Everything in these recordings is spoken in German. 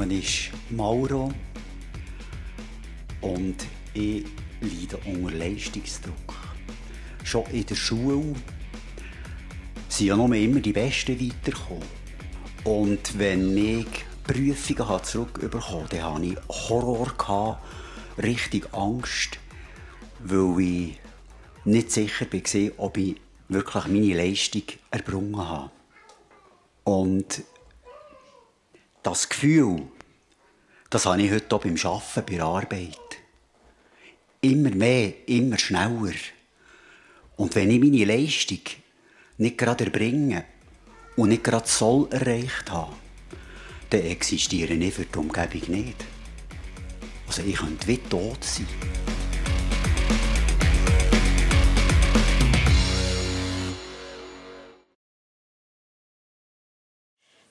Name ist Mauro und ich leide unter Leistungsdruck. Schon in der Schule sind ja noch immer die Besten weitergekommen. Und wenn ich Prüfungen zurückbekommen habe, dann hatte ich Horror, richtig Angst, weil ich nicht sicher war, ob ich wirklich meine Leistung erbrungen habe. Und das Gefühl, das habe ich heute auch beim Arbeiten, bei der Arbeit. Immer mehr, immer schneller. Und wenn ich meine Leistung nicht gerade erbringe und nicht gerade soll erreicht habe, dann existiere ich für die Umgebung nicht. Also ich könnte wie tot sein.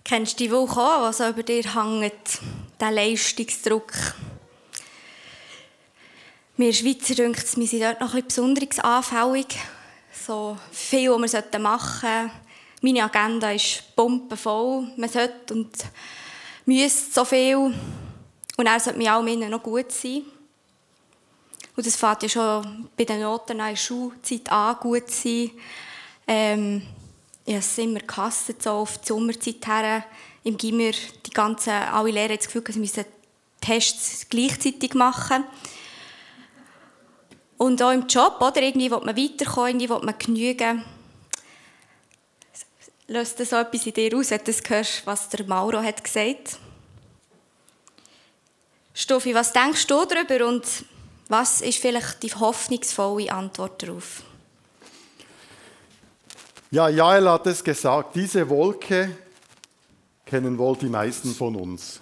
Kennst du die Woche auch, was über dir hängt, der Leistungsdruck? Wir Schweizer denken, wir sind dort noch ein bisschen besonders anfällig. So viel, was wir machen sollten. Meine Agenda ist pumpenvoll. Man sollte und müsste so viel. Und er sollte mir auch noch gut sein. Und das fängt ja schon bei den Noten der Schulzeit an, gut zu sein. Ähm, ich habe es immer gehasst, so auf die Sommerzeit her, im Gimmer, die ganzen, alle Lehrer das Gefühl, sie müssen Tests gleichzeitig machen. Und auch im Job, oder? Irgendwie will man weiterkommen, irgendwie will man genügen. Löst das so etwas in dir aus, wenn du das hörst, was der Mauro hat gesagt Stuffi, was denkst du darüber und was ist vielleicht die hoffnungsvolle Antwort darauf? Ja, Jael hat es gesagt, diese Wolke kennen wohl die meisten von uns.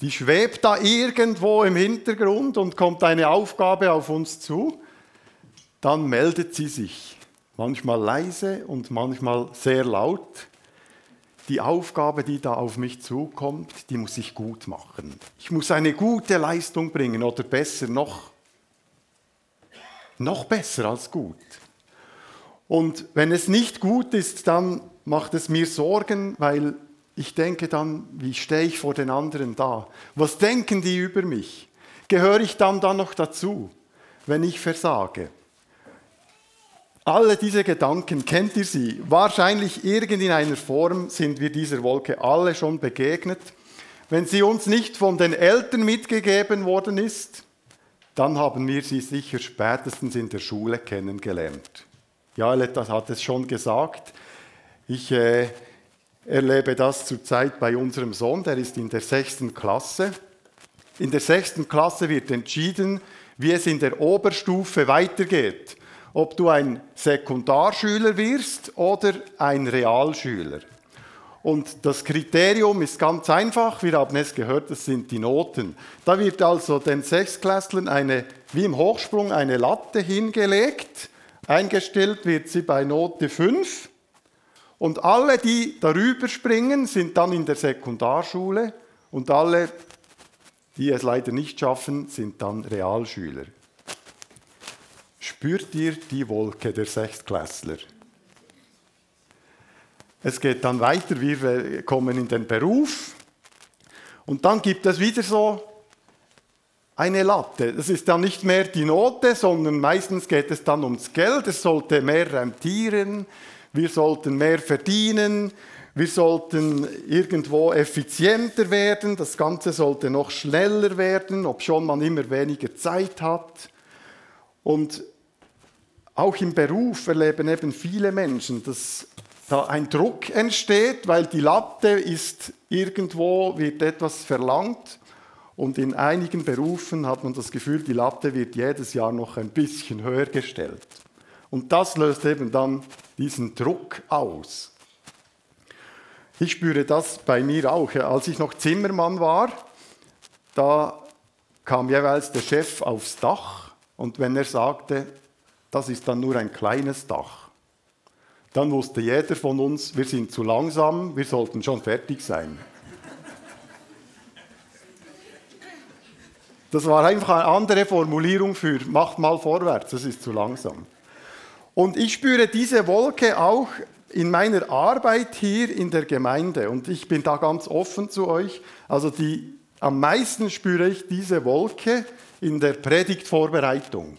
Die schwebt da irgendwo im Hintergrund und kommt eine Aufgabe auf uns zu, dann meldet sie sich, manchmal leise und manchmal sehr laut. Die Aufgabe, die da auf mich zukommt, die muss ich gut machen. Ich muss eine gute Leistung bringen oder besser noch, noch besser als gut. Und wenn es nicht gut ist, dann macht es mir Sorgen, weil ich denke dann, wie stehe ich vor den anderen da? Was denken die über mich? Gehöre ich dann dann noch dazu, wenn ich versage? Alle diese Gedanken, kennt ihr sie? Wahrscheinlich irgend in einer Form sind wir dieser Wolke alle schon begegnet. Wenn sie uns nicht von den Eltern mitgegeben worden ist, dann haben wir sie sicher spätestens in der Schule kennengelernt. Ja, das hat es schon gesagt. Ich äh, erlebe das zurzeit bei unserem Sohn, der ist in der sechsten Klasse. In der sechsten Klasse wird entschieden, wie es in der Oberstufe weitergeht. Ob du ein Sekundarschüler wirst oder ein Realschüler. Und das Kriterium ist ganz einfach, wir haben es gehört, das sind die Noten. Da wird also den Sechsklässlern eine, wie im Hochsprung eine Latte hingelegt Eingestellt wird sie bei Note 5. Und alle, die darüber springen, sind dann in der Sekundarschule und alle, die es leider nicht schaffen, sind dann Realschüler. Spürt ihr die Wolke der Sechstklässler? Es geht dann weiter, wir kommen in den Beruf und dann gibt es wieder so eine Latte. Das ist dann nicht mehr die Note, sondern meistens geht es dann ums Geld. Es sollte mehr rentieren, wir sollten mehr verdienen, wir sollten irgendwo effizienter werden, das Ganze sollte noch schneller werden, obschon man immer weniger Zeit hat. Und auch im Beruf erleben eben viele Menschen, dass da ein Druck entsteht, weil die Latte ist irgendwo, wird etwas verlangt und in einigen Berufen hat man das Gefühl, die Latte wird jedes Jahr noch ein bisschen höher gestellt. Und das löst eben dann diesen Druck aus. Ich spüre das bei mir auch. Als ich noch Zimmermann war, da kam jeweils der Chef aufs Dach und wenn er sagte, das ist dann nur ein kleines Dach, dann wusste jeder von uns, wir sind zu langsam, wir sollten schon fertig sein. Das war einfach eine andere Formulierung für macht mal vorwärts, das ist zu langsam. Und ich spüre diese Wolke auch in meiner Arbeit hier in der Gemeinde, und ich bin da ganz offen zu euch, also die, am meisten spüre ich diese Wolke in der Predigtvorbereitung.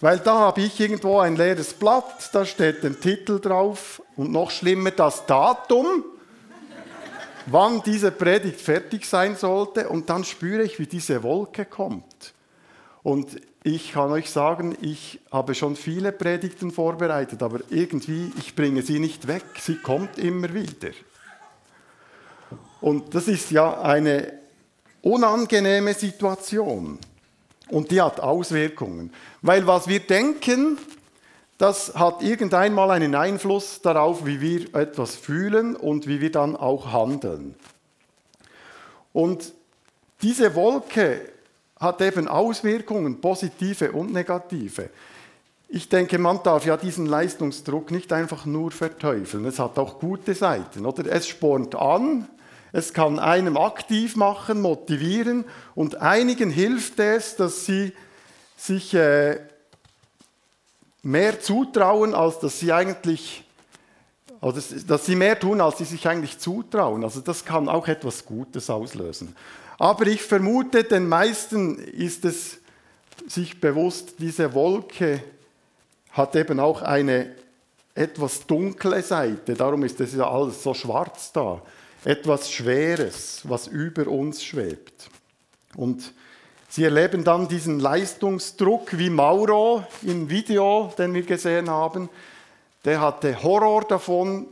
Weil da habe ich irgendwo ein leeres Blatt, da steht ein Titel drauf und noch schlimmer das Datum, wann diese Predigt fertig sein sollte. Und dann spüre ich, wie diese Wolke kommt. Und ich kann euch sagen, ich habe schon viele Predigten vorbereitet, aber irgendwie, ich bringe sie nicht weg. Sie kommt immer wieder. Und das ist ja eine unangenehme Situation. Und die hat Auswirkungen. Weil was wir denken, das hat irgendeinmal einen Einfluss darauf, wie wir etwas fühlen und wie wir dann auch handeln. Und diese Wolke hat eben Auswirkungen, positive und negative. Ich denke, man darf ja diesen Leistungsdruck nicht einfach nur verteufeln. Es hat auch gute Seiten, oder? Es spornt an, es kann einem aktiv machen, motivieren und einigen hilft es, dass sie sich äh, mehr zutrauen, als dass sie eigentlich, also dass sie mehr tun, als sie sich eigentlich zutrauen. Also das kann auch etwas Gutes auslösen. Aber ich vermute, den meisten ist es sich bewusst, diese Wolke hat eben auch eine etwas dunkle Seite. Darum ist es ja alles so schwarz da etwas Schweres, was über uns schwebt. Und sie erleben dann diesen Leistungsdruck wie Mauro im Video, den wir gesehen haben. Der hatte Horror davon,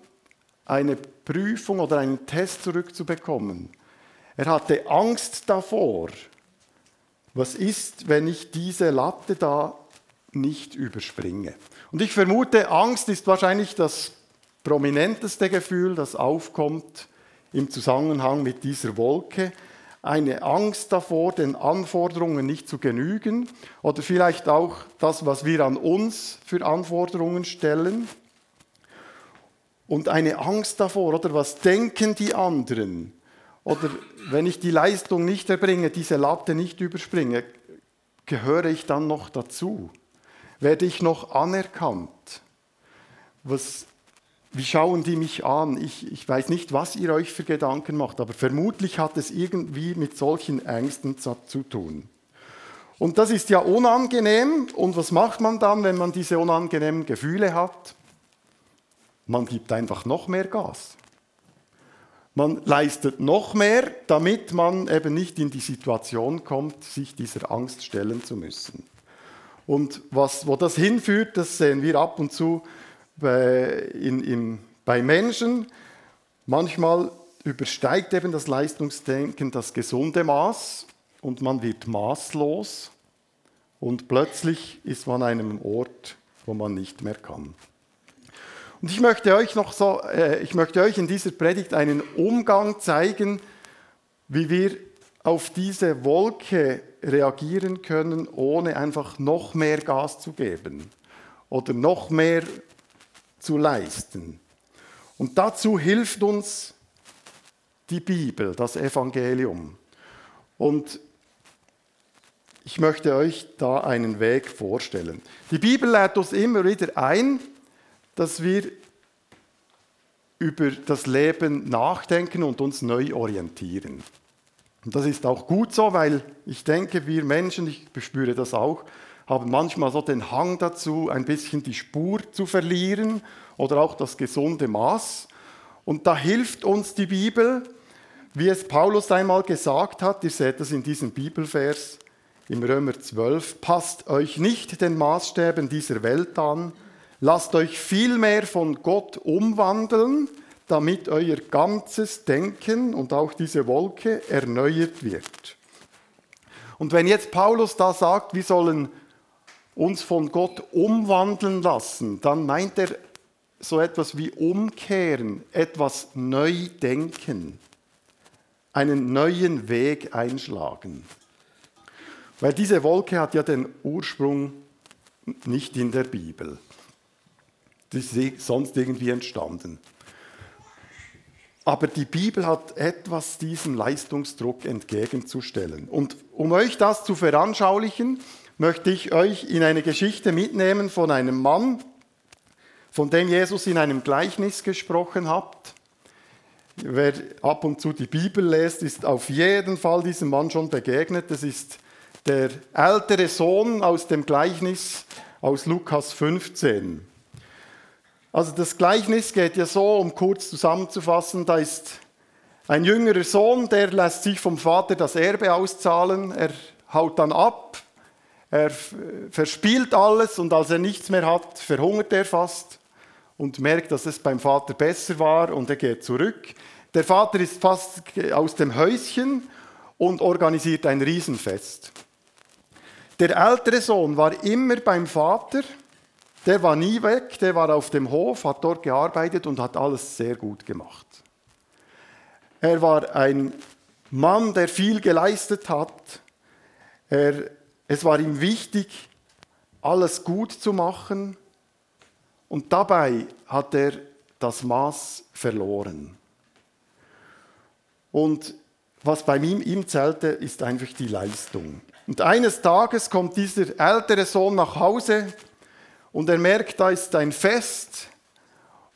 eine Prüfung oder einen Test zurückzubekommen. Er hatte Angst davor. Was ist, wenn ich diese Latte da nicht überspringe? Und ich vermute, Angst ist wahrscheinlich das prominenteste Gefühl, das aufkommt im Zusammenhang mit dieser Wolke, eine Angst davor, den Anforderungen nicht zu genügen oder vielleicht auch das, was wir an uns für Anforderungen stellen und eine Angst davor, oder was denken die anderen? Oder wenn ich die Leistung nicht erbringe, diese Latte nicht überspringe, gehöre ich dann noch dazu? Werde ich noch anerkannt? Was wie schauen die mich an? Ich, ich weiß nicht, was ihr euch für Gedanken macht, aber vermutlich hat es irgendwie mit solchen Ängsten zu, tun. Und das ist ja unangenehm. Und was macht man dann, wenn man diese unangenehmen Gefühle hat? Man gibt einfach noch mehr Gas. Man leistet noch mehr, damit man eben nicht in die Situation kommt, sich dieser Angst stellen zu müssen. Und was, wo das hinführt, das sehen wir ab und zu bei, in, in, bei Menschen. Manchmal übersteigt eben das Leistungsdenken das gesunde Maß und man wird maßlos und plötzlich ist man an einem Ort, wo man nicht mehr kann. Und ich möchte euch noch so, äh, ich möchte euch in dieser Predigt einen Umgang zeigen, wie wir auf diese Wolke reagieren können, ohne einfach noch mehr Gas zu geben oder noch mehr zu leisten. Und dazu hilft uns die Bibel, das Evangelium. Und ich möchte euch da einen Weg vorstellen. Die Bibel lädt uns immer wieder ein, dass wir über das Leben nachdenken und uns neu orientieren. Und das ist auch gut so, weil ich denke, wir Menschen, ich bespüre das auch, haben manchmal so den Hang dazu, ein bisschen die Spur zu verlieren oder auch das gesunde Maß. Und da hilft uns die Bibel, wie es Paulus einmal gesagt hat, ihr seht das in diesem Bibelvers im Römer 12, passt euch nicht den Maßstäben dieser Welt an, lasst euch vielmehr von Gott umwandeln, damit euer ganzes Denken und auch diese Wolke erneuert wird. Und wenn jetzt Paulus da sagt, wir sollen uns von Gott umwandeln lassen, dann meint er so etwas wie umkehren, etwas neu denken, einen neuen Weg einschlagen. Weil diese Wolke hat ja den Ursprung nicht in der Bibel. Das ist sonst irgendwie entstanden. Aber die Bibel hat etwas diesem Leistungsdruck entgegenzustellen. Und um euch das zu veranschaulichen, möchte ich euch in eine Geschichte mitnehmen von einem Mann, von dem Jesus in einem Gleichnis gesprochen hat. Wer ab und zu die Bibel liest, ist auf jeden Fall diesem Mann schon begegnet. Das ist der ältere Sohn aus dem Gleichnis aus Lukas 15. Also das Gleichnis geht ja so, um kurz zusammenzufassen, da ist ein jüngerer Sohn, der lässt sich vom Vater das Erbe auszahlen, er haut dann ab, er verspielt alles und als er nichts mehr hat, verhungert er fast und merkt, dass es beim Vater besser war und er geht zurück. Der Vater ist fast aus dem Häuschen und organisiert ein Riesenfest. Der ältere Sohn war immer beim Vater, der war nie weg, der war auf dem Hof, hat dort gearbeitet und hat alles sehr gut gemacht. Er war ein Mann, der viel geleistet hat. Er, es war ihm wichtig, alles gut zu machen. Und dabei hat er das Maß verloren. Und was bei ihm, ihm zählte, ist einfach die Leistung. Und eines Tages kommt dieser ältere Sohn nach Hause und er merkt, da ist ein Fest.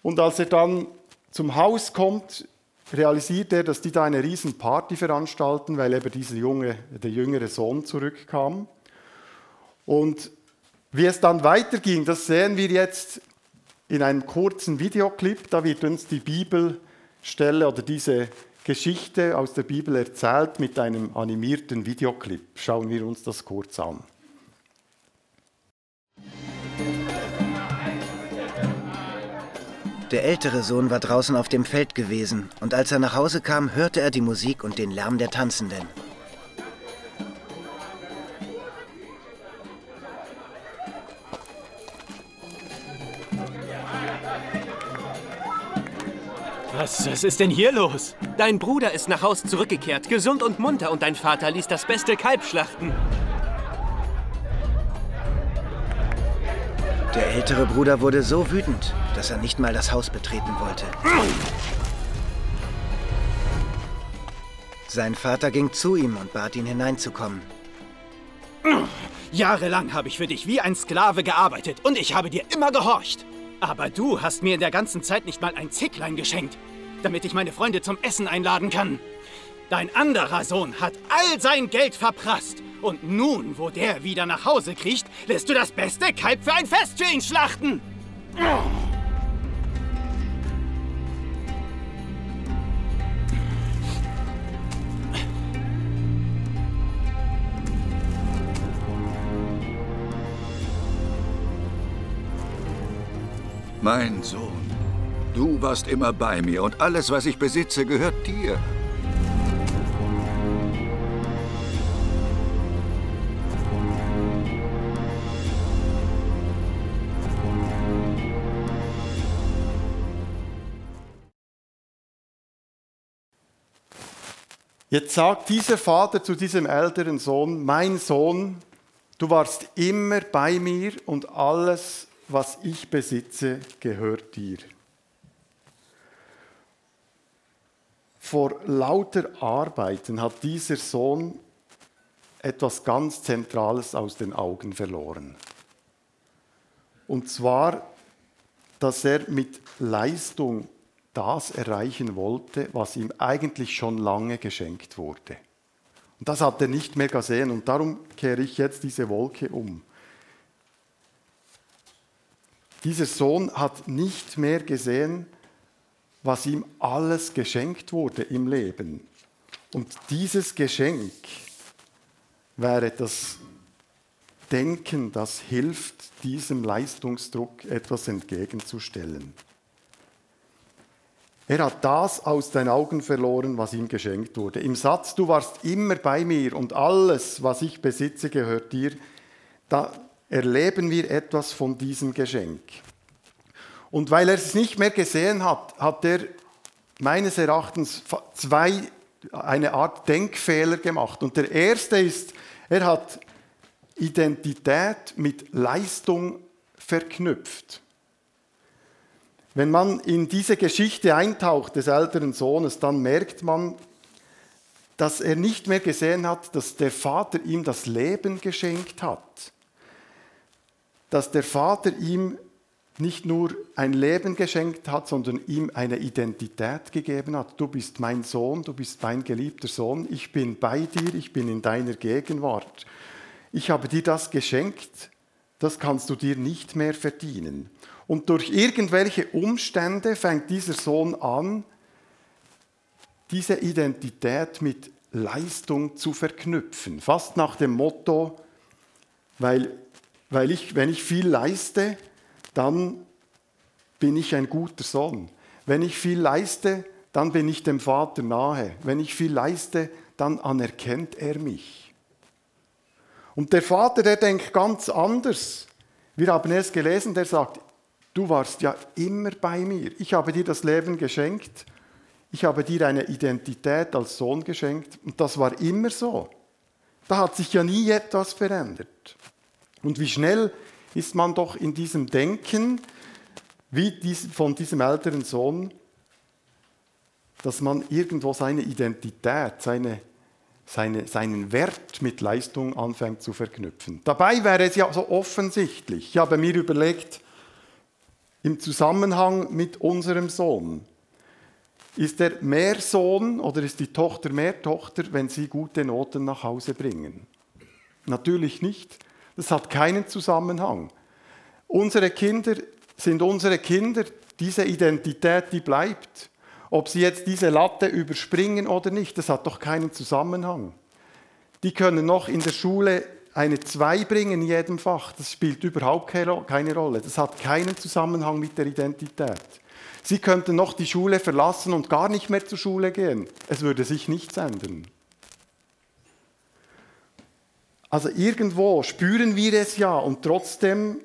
Und als er dann zum Haus kommt, realisiert er, dass die da eine riesen Party veranstalten, weil eben dieser junge, der jüngere Sohn zurückkam. Und wie es dann weiterging, das sehen wir jetzt in einem kurzen Videoclip. Da wird uns die Bibelstelle oder diese Geschichte aus der Bibel erzählt mit einem animierten Videoclip. Schauen wir uns das kurz an. Der ältere Sohn war draußen auf dem Feld gewesen und als er nach Hause kam, hörte er die Musik und den Lärm der Tanzenden. Was, was ist denn hier los? Dein Bruder ist nach Haus zurückgekehrt, gesund und munter, und dein Vater ließ das beste Kalb schlachten. Der ältere Bruder wurde so wütend, dass er nicht mal das Haus betreten wollte. Sein Vater ging zu ihm und bat ihn hineinzukommen. Jahrelang habe ich für dich wie ein Sklave gearbeitet und ich habe dir immer gehorcht. Aber du hast mir in der ganzen Zeit nicht mal ein Zicklein geschenkt, damit ich meine Freunde zum Essen einladen kann. Dein anderer Sohn hat all sein Geld verprasst. Und nun, wo der wieder nach Hause kriecht, lässt du das beste Kalb für ein Fest für ihn schlachten. Mein Sohn, du warst immer bei mir und alles, was ich besitze, gehört dir. Jetzt sagt dieser Vater zu diesem älteren Sohn, mein Sohn, du warst immer bei mir und alles, was ich besitze, gehört dir. Vor lauter Arbeiten hat dieser Sohn etwas ganz Zentrales aus den Augen verloren. Und zwar, dass er mit Leistung das erreichen wollte, was ihm eigentlich schon lange geschenkt wurde. Und das hat er nicht mehr gesehen und darum kehre ich jetzt diese Wolke um. Dieser Sohn hat nicht mehr gesehen, was ihm alles geschenkt wurde im Leben. Und dieses Geschenk wäre das Denken, das hilft, diesem Leistungsdruck etwas entgegenzustellen. Er hat das aus den Augen verloren, was ihm geschenkt wurde. Im Satz, du warst immer bei mir und alles, was ich besitze, gehört dir, da erleben wir etwas von diesem Geschenk. Und weil er es nicht mehr gesehen hat, hat er meines Erachtens zwei, eine Art Denkfehler gemacht. Und der erste ist, er hat Identität mit Leistung verknüpft. Wenn man in diese Geschichte eintaucht des älteren Sohnes, dann merkt man, dass er nicht mehr gesehen hat, dass der Vater ihm das Leben geschenkt hat dass der Vater ihm nicht nur ein Leben geschenkt hat, sondern ihm eine Identität gegeben hat. Du bist mein Sohn, du bist mein geliebter Sohn, ich bin bei dir, ich bin in deiner Gegenwart. Ich habe dir das geschenkt, das kannst du dir nicht mehr verdienen. Und durch irgendwelche Umstände fängt dieser Sohn an, diese Identität mit Leistung zu verknüpfen. Fast nach dem Motto, weil, weil ich, wenn ich viel leiste, dann bin ich ein guter Sohn. Wenn ich viel leiste, dann bin ich dem Vater nahe. Wenn ich viel leiste, dann anerkennt er mich. Und der Vater, der denkt ganz anders. Wir haben es gelesen, der sagt, du warst ja immer bei mir. Ich habe dir das Leben geschenkt. Ich habe dir eine Identität als Sohn geschenkt. Und das war immer so. Da hat sich ja nie etwas verändert. Und wie schnell ist man doch in diesem Denken, wie von diesem älteren Sohn, dass man irgendwo seine Identität, seine, seine, seinen Wert mit Leistung anfängt zu verknüpfen. Dabei wäre es ja so offensichtlich. Ich habe mir überlegt, im Zusammenhang mit unserem Sohn, ist er mehr Sohn oder ist die Tochter mehr Tochter, wenn sie gute Noten nach Hause bringen? Natürlich nicht. Das hat keinen Zusammenhang. Unsere Kinder sind unsere Kinder, diese Identität, die bleibt. Ob sie jetzt diese Latte überspringen oder nicht, das hat doch keinen Zusammenhang. Die können noch in der Schule eine 2 bringen in jedem Fach. Das spielt überhaupt keine Rolle. Das hat keinen Zusammenhang mit der Identität. Sie könnten noch die Schule verlassen und gar nicht mehr zur Schule gehen. Es würde sich nichts ändern. Also irgendwo spüren wir es ja und trotzdem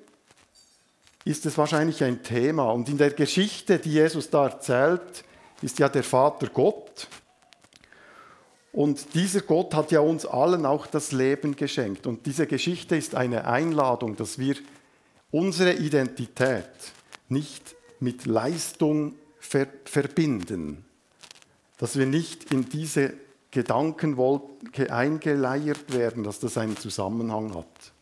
ist es wahrscheinlich ein Thema. Und in der Geschichte, die Jesus da erzählt, ist ja der Vater Gott. Und dieser Gott hat ja uns allen auch das Leben geschenkt. Und diese Geschichte ist eine Einladung, dass wir unsere Identität nicht mit Leistung ver verbinden, dass wir nicht in diese Gedankenwolke eingeleiert werden, dass das einen Zusammenhang hat.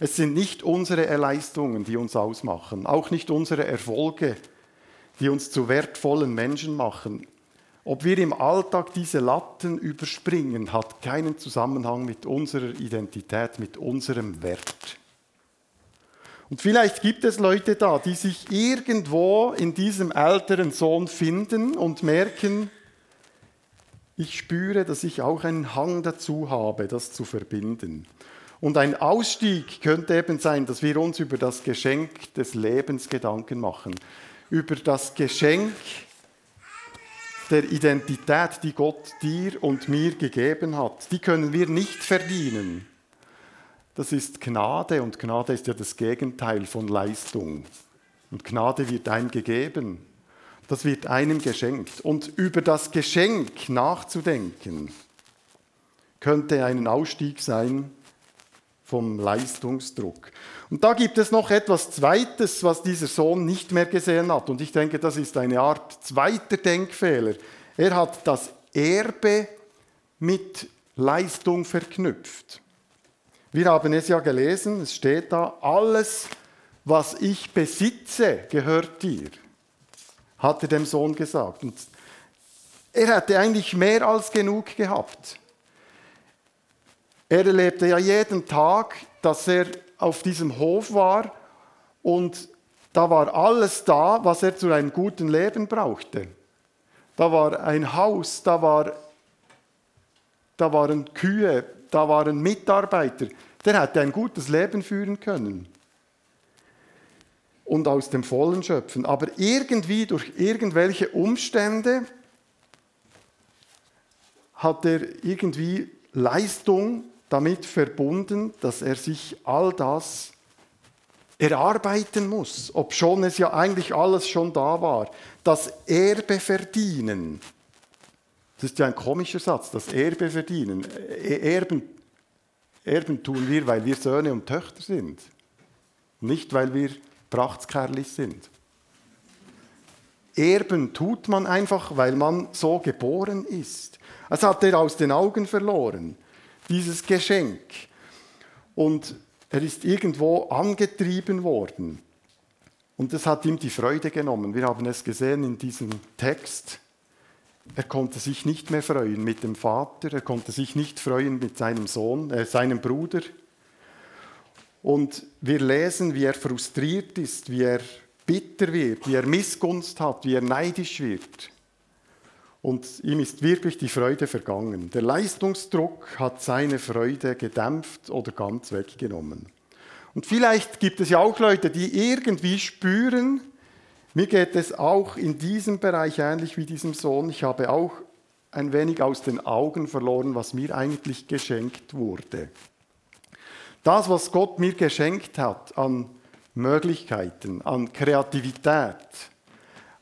Es sind nicht unsere Erleistungen, die uns ausmachen, auch nicht unsere Erfolge, die uns zu wertvollen Menschen machen. Ob wir im Alltag diese Latten überspringen, hat keinen Zusammenhang mit unserer Identität, mit unserem Wert. Und vielleicht gibt es Leute da, die sich irgendwo in diesem älteren Sohn finden und merken, ich spüre, dass ich auch einen Hang dazu habe, das zu verbinden. Und ein Ausstieg könnte eben sein, dass wir uns über das Geschenk des Lebens Gedanken machen, über das Geschenk der Identität, die Gott dir und mir gegeben hat. Die können wir nicht verdienen. Das ist Gnade und Gnade ist ja das Gegenteil von Leistung. Und Gnade wird einem gegeben. Das wird einem geschenkt. Und über das Geschenk nachzudenken, könnte ein Ausstieg sein vom Leistungsdruck. Und da gibt es noch etwas Zweites, was dieser Sohn nicht mehr gesehen hat. Und ich denke, das ist eine Art zweiter Denkfehler. Er hat das Erbe mit Leistung verknüpft. Wir haben es ja gelesen, es steht da, alles, was ich besitze, gehört dir hat er dem Sohn gesagt. Und er hätte eigentlich mehr als genug gehabt. Er erlebte ja jeden Tag, dass er auf diesem Hof war und da war alles da, was er zu einem guten Leben brauchte. Da war ein Haus, da, war, da waren Kühe, da waren Mitarbeiter. Der hätte ein gutes Leben führen können und aus dem Vollen schöpfen. Aber irgendwie durch irgendwelche Umstände hat er irgendwie Leistung damit verbunden, dass er sich all das erarbeiten muss, obschon es ja eigentlich alles schon da war. Das Erbe verdienen. Das ist ja ein komischer Satz, das Erbe verdienen. Erben, Erben tun wir, weil wir Söhne und Töchter sind. Nicht, weil wir Prachtskerlis sind. Erben tut man einfach, weil man so geboren ist. Das hat er aus den Augen verloren, dieses Geschenk. Und er ist irgendwo angetrieben worden. Und das hat ihm die Freude genommen. Wir haben es gesehen in diesem Text. Er konnte sich nicht mehr freuen mit dem Vater, er konnte sich nicht freuen mit seinem Sohn, äh, seinem Bruder. Und wir lesen, wie er frustriert ist, wie er bitter wird, wie er Missgunst hat, wie er neidisch wird. Und ihm ist wirklich die Freude vergangen. Der Leistungsdruck hat seine Freude gedämpft oder ganz weggenommen. Und vielleicht gibt es ja auch Leute, die irgendwie spüren, mir geht es auch in diesem Bereich ähnlich wie diesem Sohn. Ich habe auch ein wenig aus den Augen verloren, was mir eigentlich geschenkt wurde. Das, was Gott mir geschenkt hat an Möglichkeiten, an Kreativität,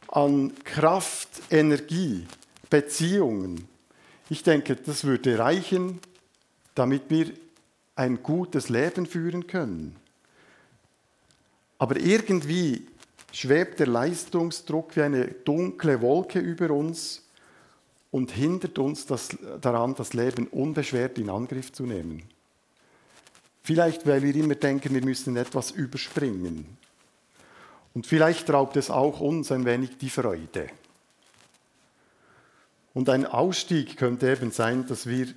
an Kraft, Energie, Beziehungen. Ich denke, das würde reichen, damit wir ein gutes Leben führen können. Aber irgendwie schwebt der Leistungsdruck wie eine dunkle Wolke über uns und hindert uns das, daran, das Leben unbeschwert in Angriff zu nehmen. Vielleicht, weil wir immer denken, wir müssen etwas überspringen. Und vielleicht raubt es auch uns ein wenig die Freude. Und ein Ausstieg könnte eben sein, dass wir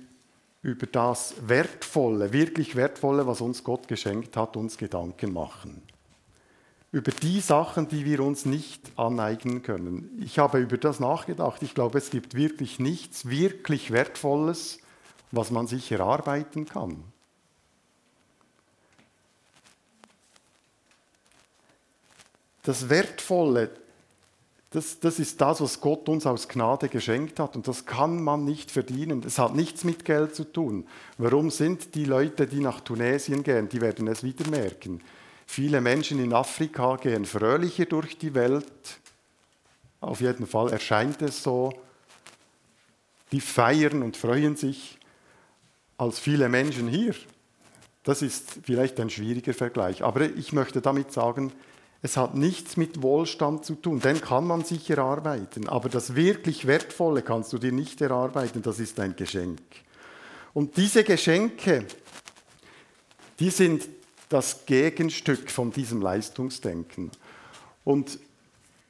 über das Wertvolle, wirklich Wertvolle, was uns Gott geschenkt hat, uns Gedanken machen über die Sachen, die wir uns nicht aneignen können. Ich habe über das nachgedacht. Ich glaube, es gibt wirklich nichts wirklich Wertvolles, was man sich erarbeiten kann. Das Wertvolle, das, das ist das, was Gott uns aus Gnade geschenkt hat und das kann man nicht verdienen. Es hat nichts mit Geld zu tun. Warum sind die Leute, die nach Tunesien gehen, die werden es wieder merken Viele Menschen in Afrika gehen fröhlicher durch die Welt. Auf jeden Fall erscheint es so. Die feiern und freuen sich als viele Menschen hier. Das ist vielleicht ein schwieriger Vergleich. Aber ich möchte damit sagen, es hat nichts mit Wohlstand zu tun. Den kann man sich erarbeiten. Aber das wirklich Wertvolle kannst du dir nicht erarbeiten. Das ist ein Geschenk. Und diese Geschenke, die sind das Gegenstück von diesem Leistungsdenken. Und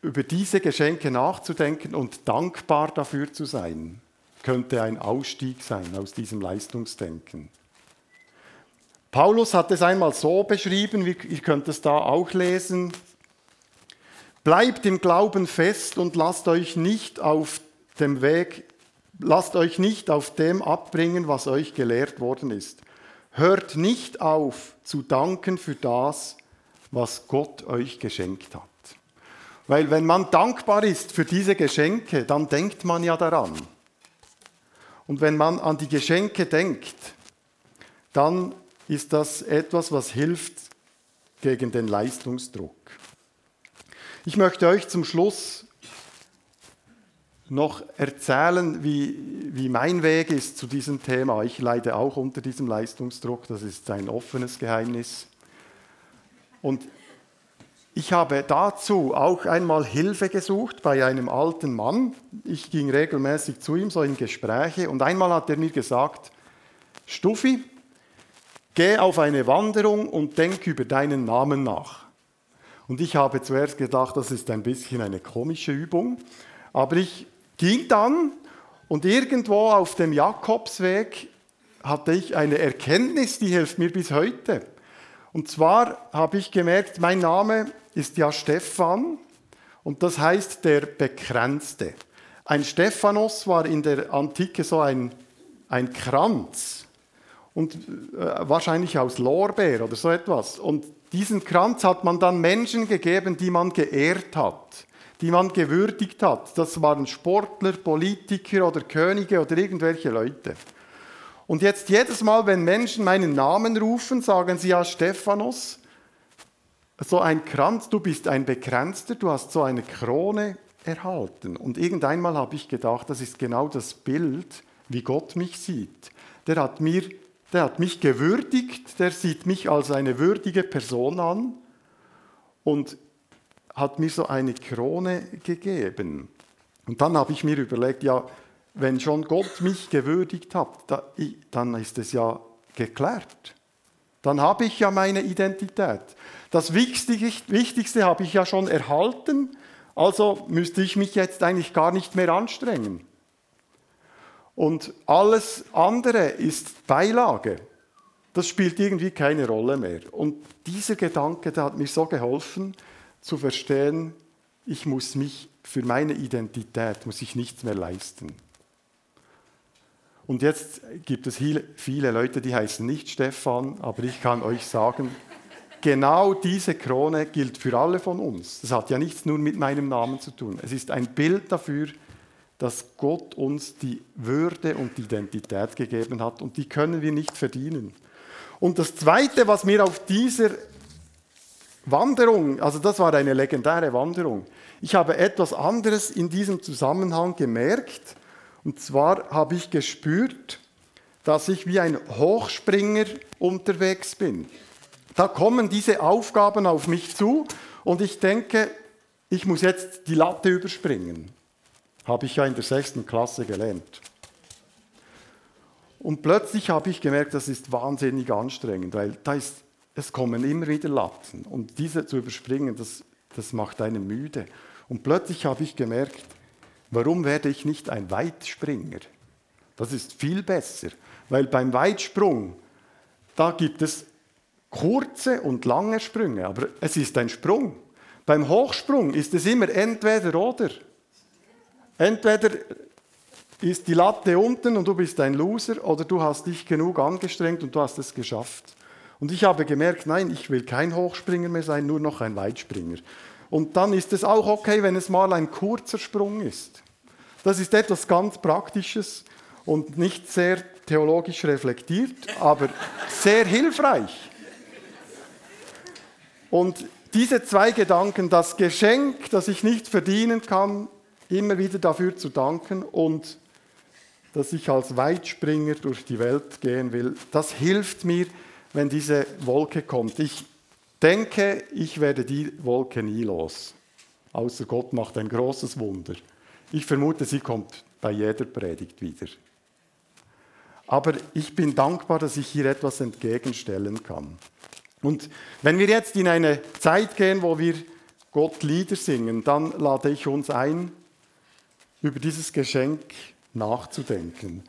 über diese Geschenke nachzudenken und dankbar dafür zu sein, könnte ein Ausstieg sein aus diesem Leistungsdenken. Paulus hat es einmal so beschrieben, ihr könnt es da auch lesen. Bleibt im Glauben fest und lasst euch nicht auf dem Weg, lasst euch nicht auf dem abbringen, was euch gelehrt worden ist. Hört nicht auf zu danken für das, was Gott euch geschenkt hat. Weil wenn man dankbar ist für diese Geschenke, dann denkt man ja daran. Und wenn man an die Geschenke denkt, dann ist das etwas, was hilft gegen den Leistungsdruck. Ich möchte euch zum Schluss noch erzählen, wie, wie mein Weg ist zu diesem Thema. Ich leide auch unter diesem Leistungsdruck, das ist ein offenes Geheimnis. Und ich habe dazu auch einmal Hilfe gesucht bei einem alten Mann. Ich ging regelmäßig zu ihm, so in Gespräche, und einmal hat er mir gesagt, Stuffi, geh auf eine Wanderung und denk über deinen Namen nach. Und ich habe zuerst gedacht, das ist ein bisschen eine komische Übung, aber ich ging dann und irgendwo auf dem Jakobsweg hatte ich eine Erkenntnis, die hilft mir bis heute. Und zwar habe ich gemerkt, mein Name ist ja Stephan und das heißt der Bekränzte. Ein Stephanos war in der Antike so ein, ein Kranz und äh, wahrscheinlich aus Lorbeer oder so etwas. Und diesen Kranz hat man dann Menschen gegeben, die man geehrt hat die man gewürdigt hat. Das waren Sportler, Politiker oder Könige oder irgendwelche Leute. Und jetzt jedes Mal, wenn Menschen meinen Namen rufen, sagen sie ja Stephanus, so ein Kranz, du bist ein Bekränzter, du hast so eine Krone erhalten. Und irgendeinmal habe ich gedacht, das ist genau das Bild, wie Gott mich sieht. Der hat, mir, der hat mich gewürdigt, der sieht mich als eine würdige Person an. Und hat mir so eine Krone gegeben. Und dann habe ich mir überlegt, ja, wenn schon Gott mich gewürdigt hat, dann ist es ja geklärt. Dann habe ich ja meine Identität. Das Wichtigste, habe ich ja schon erhalten, also müsste ich mich jetzt eigentlich gar nicht mehr anstrengen. Und alles andere ist Beilage. Das spielt irgendwie keine Rolle mehr. Und dieser Gedanke, der hat mir so geholfen zu verstehen, ich muss mich für meine Identität muss ich nichts mehr leisten. Und jetzt gibt es viele Leute, die heißen nicht Stefan, aber ich kann euch sagen, genau diese Krone gilt für alle von uns. Das hat ja nichts nur mit meinem Namen zu tun. Es ist ein Bild dafür, dass Gott uns die Würde und die Identität gegeben hat und die können wir nicht verdienen. Und das Zweite, was mir auf dieser Wanderung, also das war eine legendäre Wanderung, ich habe etwas anderes in diesem Zusammenhang gemerkt. Und zwar habe ich gespürt, dass ich wie ein Hochspringer unterwegs bin. Da kommen diese Aufgaben auf mich zu und ich denke, ich muss jetzt die Latte überspringen. Habe ich ja in der sechsten Klasse gelernt. Und plötzlich habe ich gemerkt, das ist wahnsinnig anstrengend, weil da ist, es kommen immer wieder Latten. Und diese zu überspringen, das, das macht einen müde. Und plötzlich habe ich gemerkt, warum werde ich nicht ein Weitspringer? Das ist viel besser, weil beim Weitsprung, da gibt es kurze und lange Sprünge, aber es ist ein Sprung. Beim Hochsprung ist es immer entweder oder. Entweder ist die Latte unten und du bist ein Loser oder du hast dich genug angestrengt und du hast es geschafft. Und ich habe gemerkt, nein, ich will kein Hochspringer mehr sein, nur noch ein Weitspringer. Und dann ist es auch okay, wenn es mal ein kurzer Sprung ist. Das ist etwas ganz Praktisches und nicht sehr theologisch reflektiert, aber sehr hilfreich. Und diese zwei Gedanken, das Geschenk, das ich nicht verdienen kann, immer wieder dafür zu danken und dass ich als Weitspringer durch die Welt gehen will, das hilft mir, wenn diese Wolke kommt. Ich denke, ich werde die Wolke nie los. Außer Gott macht ein großes Wunder. Ich vermute, sie kommt bei jeder Predigt wieder. Aber ich bin dankbar, dass ich hier etwas entgegenstellen kann. Und wenn wir jetzt in eine Zeit gehen, wo wir Gott Lieder singen, dann lade ich uns ein, über dieses Geschenk nachzudenken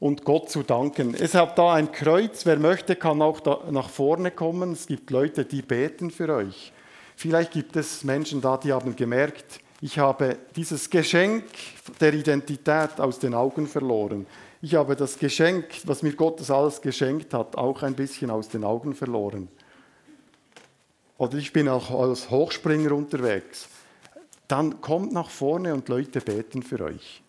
und Gott zu danken. Es hat da ein Kreuz, wer möchte, kann auch nach vorne kommen. Es gibt Leute, die beten für euch. Vielleicht gibt es Menschen da, die haben gemerkt, ich habe dieses Geschenk der Identität aus den Augen verloren. Ich habe das Geschenk, was mir Gott alles geschenkt hat, auch ein bisschen aus den Augen verloren. Oder ich bin auch als Hochspringer unterwegs dann kommt nach vorne und Leute beten für euch.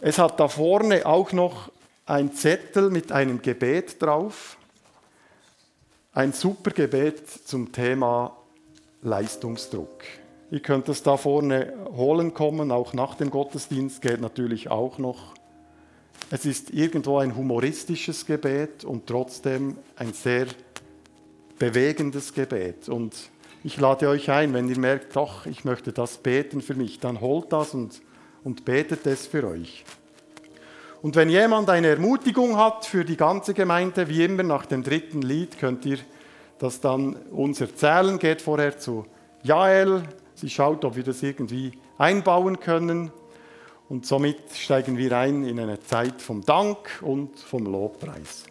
Es hat da vorne auch noch ein Zettel mit einem Gebet drauf. Ein super Gebet zum Thema Leistungsdruck. Ihr könnt es da vorne holen kommen, auch nach dem Gottesdienst geht natürlich auch noch. Es ist irgendwo ein humoristisches Gebet und trotzdem ein sehr bewegendes Gebet. Und ich lade euch ein, wenn ihr merkt, doch, ich möchte das beten für mich, dann holt das und, und betet es für euch. Und wenn jemand eine Ermutigung hat für die ganze Gemeinde, wie immer nach dem dritten Lied, könnt ihr das dann uns erzählen. Geht vorher zu Jael, sie schaut, ob wir das irgendwie einbauen können. Und somit steigen wir ein in eine Zeit vom Dank und vom Lobpreis.